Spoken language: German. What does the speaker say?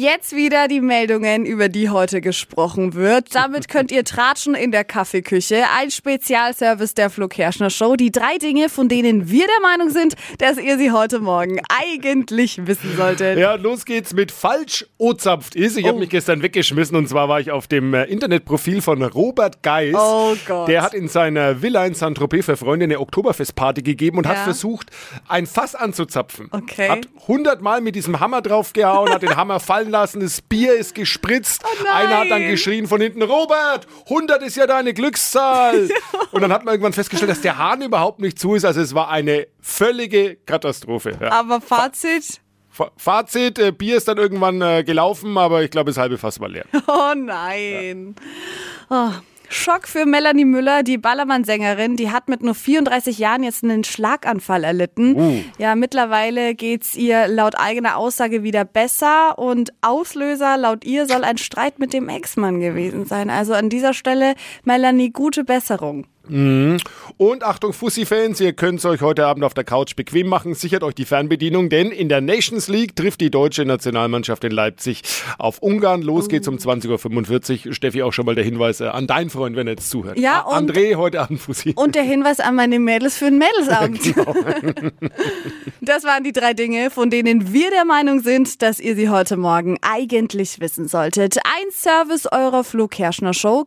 jetzt wieder die Meldungen, über die heute gesprochen wird. Damit könnt ihr tratschen in der Kaffeeküche. Ein Spezialservice der Flo Kerschner Show. Die drei Dinge, von denen wir der Meinung sind, dass ihr sie heute Morgen eigentlich wissen solltet. Ja, los geht's mit falsch ozapft ist. Ich oh. habe mich gestern weggeschmissen und zwar war ich auf dem äh, Internetprofil von Robert Geis. Oh Gott. Der hat in seiner Villa in Saint-Tropez für Freunde eine Oktoberfestparty gegeben und ja. hat versucht, ein Fass anzuzapfen. Okay. Hat hundertmal mit diesem Hammer draufgehauen, hat den Hammer fallen lassen, das Bier ist gespritzt. Oh Einer hat dann geschrien von hinten, Robert, 100 ist ja deine Glückszahl. und dann hat man irgendwann festgestellt, dass der Hahn überhaupt nicht zu ist. Also es war eine völlige Katastrophe. Ja. Aber Fazit? Fazit, äh, Bier ist dann irgendwann äh, gelaufen, aber ich glaube, das halbe Fass war leer. Oh nein. Ja. Oh. Schock für Melanie Müller, die Ballermann-Sängerin. Die hat mit nur 34 Jahren jetzt einen Schlaganfall erlitten. Uh. Ja, mittlerweile geht's ihr laut eigener Aussage wieder besser und Auslöser laut ihr soll ein Streit mit dem Ex-Mann gewesen sein. Also an dieser Stelle, Melanie, gute Besserung. Mhm. Und Achtung, Fussi-Fans, ihr könnt es euch heute Abend auf der Couch bequem machen. Sichert euch die Fernbedienung, denn in der Nations League trifft die deutsche Nationalmannschaft in Leipzig auf Ungarn. Los geht's um 20.45 Uhr. Steffi, auch schon mal der Hinweis äh, an deinen Freund, wenn er jetzt zuhört. Ja, und, André, heute Abend Fussi. Und der Hinweis an meine Mädels für den Mädelsabend. genau. das waren die drei Dinge, von denen wir der Meinung sind, dass ihr sie heute Morgen eigentlich wissen solltet. Ein Service eurer Flo Kerschner Show.